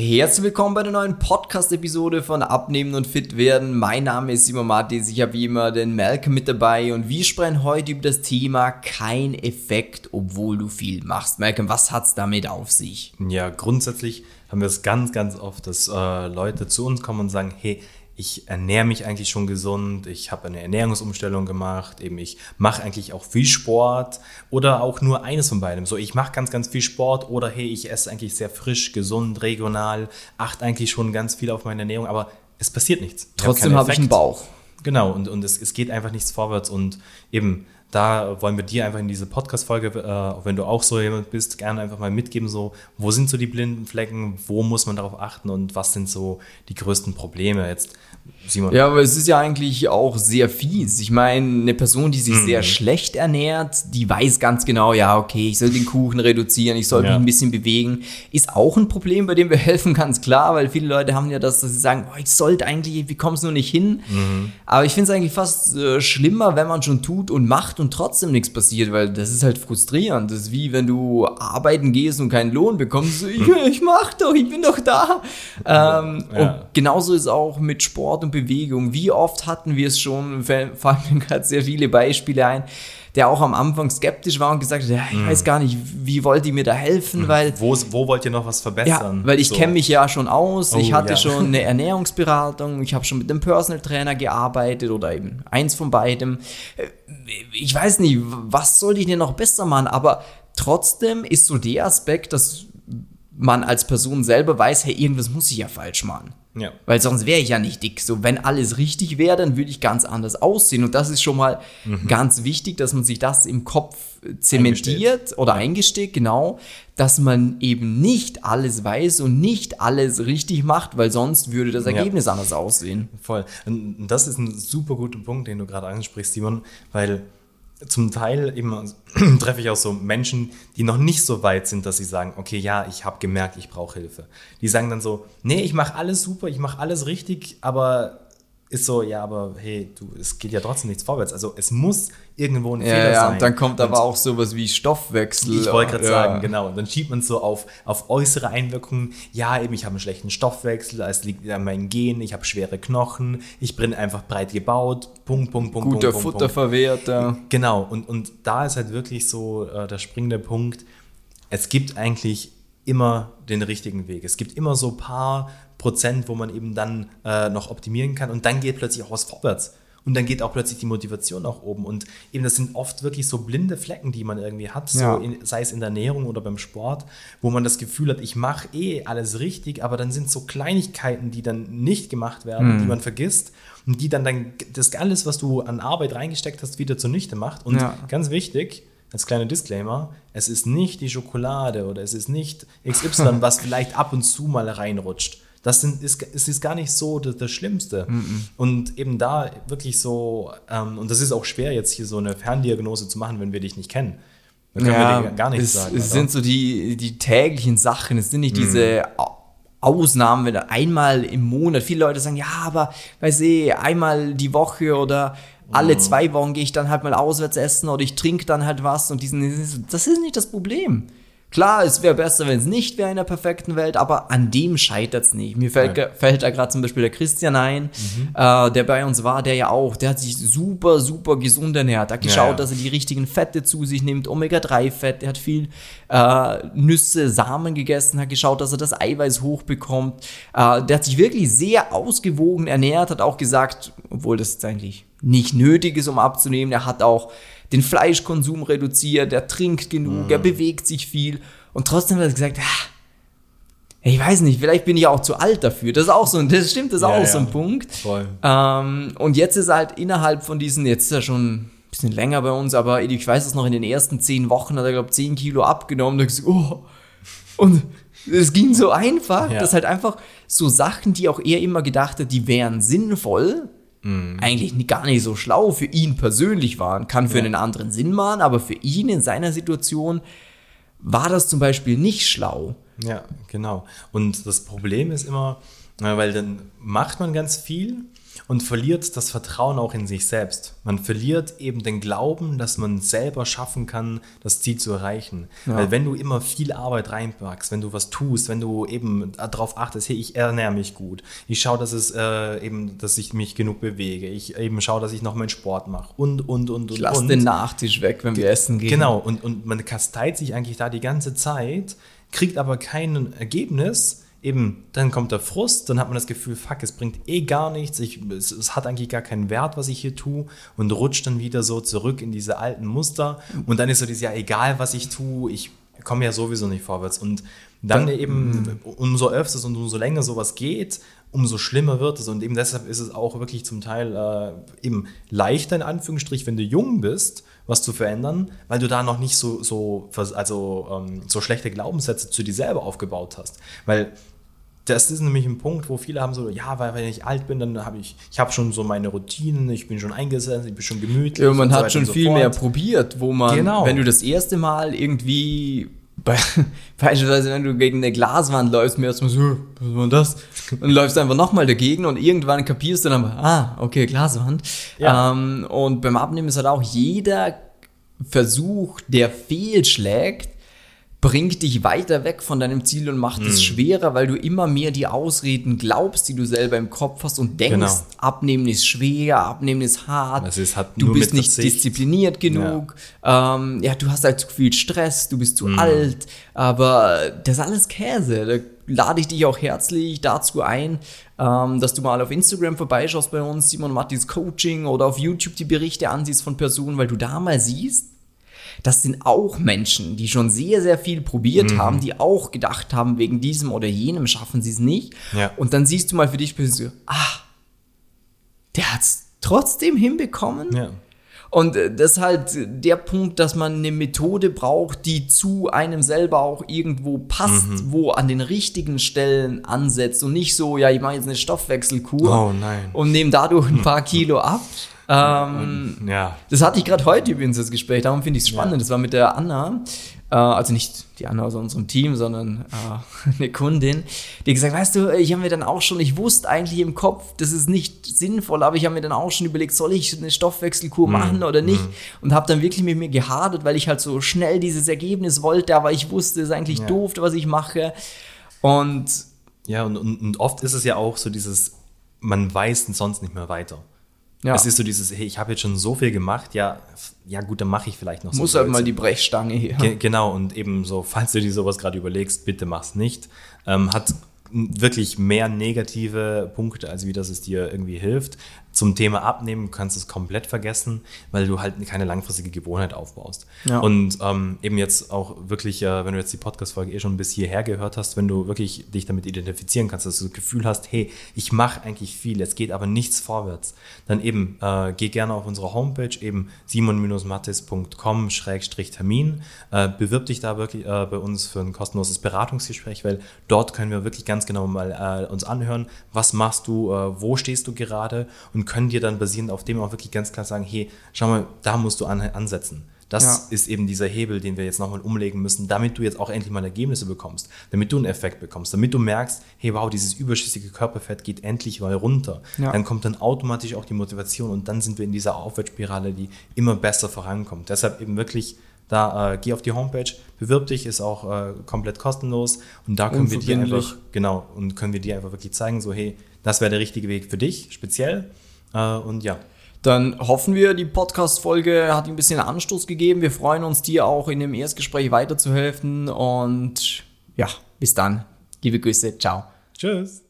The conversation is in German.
Herzlich willkommen bei der neuen Podcast-Episode von Abnehmen und Fit werden. Mein Name ist Simon Martis, ich habe wie immer den Malcolm mit dabei und wir sprechen heute über das Thema kein Effekt, obwohl du viel machst. Malcolm, was hat's damit auf sich? Ja, grundsätzlich haben wir es ganz, ganz oft, dass äh, Leute zu uns kommen und sagen, hey, ich ernähre mich eigentlich schon gesund, ich habe eine Ernährungsumstellung gemacht, eben ich mache eigentlich auch viel Sport oder auch nur eines von beidem. So, ich mache ganz, ganz viel Sport oder hey, ich esse eigentlich sehr frisch, gesund, regional, achte eigentlich schon ganz viel auf meine Ernährung, aber es passiert nichts. Trotzdem habe ich einen Bauch. Genau, und, und es, es geht einfach nichts vorwärts und eben da wollen wir dir einfach in diese Podcast-Folge, äh, wenn du auch so jemand bist, gerne einfach mal mitgeben, so, wo sind so die blinden Flecken, wo muss man darauf achten und was sind so die größten Probleme jetzt? Simon. Ja, aber es ist ja eigentlich auch sehr fies. Ich meine, eine Person, die sich mhm. sehr schlecht ernährt, die weiß ganz genau, ja, okay, ich soll den Kuchen reduzieren, ich soll ja. mich ein bisschen bewegen, ist auch ein Problem, bei dem wir helfen, ganz klar, weil viele Leute haben ja das, dass sie sagen, oh, ich sollte eigentlich, wie kommst du nur nicht hin? Mhm. Aber ich finde es eigentlich fast äh, schlimmer, wenn man schon tut und macht und trotzdem nichts passiert, weil das ist halt frustrierend. Das ist wie wenn du arbeiten gehst und keinen Lohn bekommst. Ich, ich mach doch, ich bin doch da. Ähm, ja. Und genauso ist auch mit Sport und Bewegung. Wie oft hatten wir es schon, fallen mir gerade sehr viele Beispiele ein, der auch am Anfang skeptisch war und gesagt hat, ja, ich mm. weiß gar nicht, wie wollt ihr mir da helfen, mm. weil... Wo, wo wollt ihr noch was verbessern? Ja, weil ich so. kenne mich ja schon aus, oh, ich hatte ja. schon eine Ernährungsberatung, ich habe schon mit dem Personal Trainer gearbeitet oder eben eins von beidem. Ich weiß nicht, was sollte ich denn noch besser machen, aber trotzdem ist so der Aspekt, dass man als Person selber weiß, hey, irgendwas muss ich ja falsch machen. Ja. Weil sonst wäre ich ja nicht dick. So, wenn alles richtig wäre, dann würde ich ganz anders aussehen. Und das ist schon mal mhm. ganz wichtig, dass man sich das im Kopf zementiert eingesteht. oder ja. eingesteht, genau, dass man eben nicht alles weiß und nicht alles richtig macht, weil sonst würde das Ergebnis ja. anders aussehen. Voll. Und das ist ein super guter Punkt, den du gerade ansprichst, Simon, weil zum Teil eben treffe ich auch so Menschen, die noch nicht so weit sind, dass sie sagen, okay, ja, ich habe gemerkt, ich brauche Hilfe. Die sagen dann so, nee, ich mache alles super, ich mache alles richtig, aber ist so, ja, aber hey, du, es geht ja trotzdem nichts vorwärts. Also es muss irgendwo ein ja, Fehler ja, sein. Und dann kommt und aber auch sowas wie Stoffwechsel. Ich wollte gerade ja. sagen, genau. Und dann schiebt man so auf, auf äußere Einwirkungen. Ja, eben, ich habe einen schlechten Stoffwechsel, es liegt an meinen Gen, ich habe schwere Knochen, ich bin einfach breit gebaut, Punkt, Punkt, Punkt, Guter Punkt, Futterverwerter. Genau. Und, und da ist halt wirklich so äh, der springende Punkt. Es gibt eigentlich immer den richtigen Weg. Es gibt immer so ein paar Prozent, wo man eben dann äh, noch optimieren kann und dann geht plötzlich auch was vorwärts. Und dann geht auch plötzlich die Motivation nach oben. Und eben das sind oft wirklich so blinde Flecken, die man irgendwie hat, so in, sei es in der Ernährung oder beim Sport, wo man das Gefühl hat, ich mache eh alles richtig, aber dann sind so Kleinigkeiten, die dann nicht gemacht werden, mhm. die man vergisst und die dann, dann das alles, was du an Arbeit reingesteckt hast, wieder zunichte macht. Und ja. ganz wichtig, als kleiner Disclaimer, es ist nicht die Schokolade oder es ist nicht XY, was vielleicht ab und zu mal reinrutscht. Das sind, ist, ist gar nicht so das, das Schlimmste. Mm -mm. Und eben da wirklich so, ähm, und das ist auch schwer, jetzt hier so eine Ferndiagnose zu machen, wenn wir dich nicht kennen. Da können ja, wir dir gar nichts es, sagen. Es oder? sind so die, die täglichen Sachen, es sind nicht mm. diese Ausnahmen, wenn einmal im Monat, viele Leute sagen, ja, aber weiß ich, einmal die Woche oder alle mhm. zwei Wochen gehe ich dann halt mal auswärts essen oder ich trinke dann halt was und diesen, das ist nicht das Problem. Klar, es wäre besser, wenn es nicht wäre in der perfekten Welt, aber an dem scheitert es nicht. Mir fällt, fällt da gerade zum Beispiel der Christian ein, mhm. äh, der bei uns war, der ja auch, der hat sich super, super gesund ernährt. Hat geschaut, ja, ja. dass er die richtigen Fette zu sich nimmt, Omega-3-Fett, der hat viel äh, Nüsse, Samen gegessen, hat geschaut, dass er das Eiweiß hochbekommt. Äh, der hat sich wirklich sehr ausgewogen ernährt, hat auch gesagt, obwohl das jetzt eigentlich nicht nötig ist, um abzunehmen, er hat auch den Fleischkonsum reduziert, er trinkt genug, mhm. er bewegt sich viel. Und trotzdem hat er gesagt, ah, ich weiß nicht, vielleicht bin ich auch zu alt dafür. Das ist auch so, das stimmt, das ist ja, auch ja. so ein Punkt. Ähm, und jetzt ist er halt innerhalb von diesen, jetzt ist er schon ein bisschen länger bei uns, aber ich weiß es noch, in den ersten zehn Wochen hat er, glaube ich, zehn Kilo abgenommen. Da gesagt, oh. Und es ging so einfach, ja. dass halt einfach so Sachen, die auch er immer gedacht hat, die wären sinnvoll, mhm. eigentlich gar nicht so schlau für ihn persönlich waren. Kann für ja. einen anderen Sinn machen, aber für ihn in seiner Situation war das zum Beispiel nicht schlau. Ja, genau. Und das Problem ist immer, weil dann macht man ganz viel und verliert das Vertrauen auch in sich selbst. Man verliert eben den Glauben, dass man selber schaffen kann, das Ziel zu erreichen. Ja. Weil wenn du immer viel Arbeit reinpackst, wenn du was tust, wenn du eben darauf achtest, hey, ich ernähre mich gut, ich schaue, dass es äh, eben, dass ich mich genug bewege, ich eben schaue, dass ich noch meinen Sport mache und und und ich und. Lass den Nachtisch weg, wenn wir essen gehen. Genau und und man kasteit sich eigentlich da die ganze Zeit, kriegt aber kein Ergebnis eben, dann kommt der Frust, dann hat man das Gefühl, fuck, es bringt eh gar nichts, ich, es, es, hat eigentlich gar keinen Wert, was ich hier tue und rutscht dann wieder so zurück in diese alten Muster und dann ist so dieses, ja, egal was ich tue, ich komme ja sowieso nicht vorwärts und dann, dann eben, mhm. umso öfters und umso länger sowas geht, umso schlimmer wird es und eben deshalb ist es auch wirklich zum Teil äh, eben leichter in Anführungsstrich, wenn du jung bist, was zu verändern, weil du da noch nicht so, so, also, ähm, so schlechte Glaubenssätze zu dir selber aufgebaut hast. Weil das ist nämlich ein Punkt, wo viele haben so, ja, weil wenn ich alt bin, dann habe ich, ich habe schon so meine Routinen, ich bin schon eingesetzt, ich bin schon gemütlich. Ja, man hat so schon so viel fort. mehr probiert, wo man, genau. wenn du das erste Mal irgendwie beispielsweise, wenn du gegen eine Glaswand läufst, mir erstmal so, was war das? Und läufst einfach nochmal dagegen und irgendwann kapierst du dann, ah, okay, Glaswand. Ja. Ähm, und beim Abnehmen ist halt auch jeder Versuch, der fehlschlägt, bringt dich weiter weg von deinem Ziel und macht mhm. es schwerer, weil du immer mehr die Ausreden glaubst, die du selber im Kopf hast und denkst, genau. abnehmen ist schwer, abnehmen ist hart, das ist, hat du bist nicht Verzicht. diszipliniert genug, ja. Ähm, ja. du hast halt zu viel Stress, du bist zu mhm. alt, aber das ist alles Käse. Da lade ich dich auch herzlich dazu ein, ähm, dass du mal auf Instagram vorbeischaust bei uns, Simon Mattis Coaching oder auf YouTube die Berichte ansiehst von Personen, weil du da mal siehst, das sind auch Menschen, die schon sehr, sehr viel probiert mhm. haben, die auch gedacht haben, wegen diesem oder jenem schaffen sie es nicht. Ja. Und dann siehst du mal für dich, so, ah, der hat es trotzdem hinbekommen. Ja. Und äh, das ist halt der Punkt, dass man eine Methode braucht, die zu einem selber auch irgendwo passt, mhm. wo an den richtigen Stellen ansetzt und nicht so, ja, ich mache jetzt eine Stoffwechselkur oh, und nehme dadurch ein paar Kilo ab, ähm, ja. Das hatte ich gerade heute übrigens das Gespräch, darum finde ich es spannend. Ja. Das war mit der Anna, äh, also nicht die Anna aus unserem Team, sondern äh, eine Kundin, die gesagt, weißt du, ich habe mir dann auch schon, ich wusste eigentlich im Kopf, das ist nicht sinnvoll, aber ich habe mir dann auch schon überlegt, soll ich eine Stoffwechselkur mhm. machen oder nicht? Mhm. Und habe dann wirklich mit mir gehadert, weil ich halt so schnell dieses Ergebnis wollte, aber ich wusste, es ist eigentlich ja. doof, was ich mache. Und ja, und, und, und oft ist es ja auch so dieses, man weiß sonst nicht mehr weiter. Ja. Es ist so dieses, hey, ich habe jetzt schon so viel gemacht, ja, ja gut, dann mache ich vielleicht noch so. Muss halt mal die Brechstange hier. Ge genau, und eben so, falls du dir sowas gerade überlegst, bitte mach's nicht. Ähm, hat wirklich mehr negative Punkte, als wie das es dir irgendwie hilft. Zum Thema Abnehmen kannst du es komplett vergessen, weil du halt keine langfristige Gewohnheit aufbaust. Ja. Und ähm, eben jetzt auch wirklich, äh, wenn du jetzt die Podcast-Folge eh schon bis hierher gehört hast, wenn du wirklich dich damit identifizieren kannst, dass du das Gefühl hast, hey, ich mache eigentlich viel, es geht aber nichts vorwärts, dann eben äh, geh gerne auf unsere Homepage, eben simon-mattes.com-termin, äh, bewirb dich da wirklich äh, bei uns für ein kostenloses Beratungsgespräch, weil dort können wir wirklich ganz genau mal äh, uns anhören, was machst du, äh, wo stehst du gerade und können dir dann basierend auf dem auch wirklich ganz klar sagen, hey, schau mal, da musst du an, ansetzen. Das ja. ist eben dieser Hebel, den wir jetzt nochmal umlegen müssen, damit du jetzt auch endlich mal Ergebnisse bekommst, damit du einen Effekt bekommst, damit du merkst, hey, wow, dieses überschüssige Körperfett geht endlich mal runter. Ja. Dann kommt dann automatisch auch die Motivation und dann sind wir in dieser Aufwärtsspirale, die immer besser vorankommt. Deshalb eben wirklich da äh, geh auf die Homepage, bewirb dich, ist auch äh, komplett kostenlos und da können wir dir einfach genau und können wir dir einfach wirklich zeigen, so hey, das wäre der richtige Weg für dich speziell äh, und ja. Dann hoffen wir, die Podcast-Folge hat ein bisschen Anstoß gegeben. Wir freuen uns, dir auch in dem Erstgespräch weiterzuhelfen. Und ja, bis dann. Liebe Grüße. Ciao. Tschüss.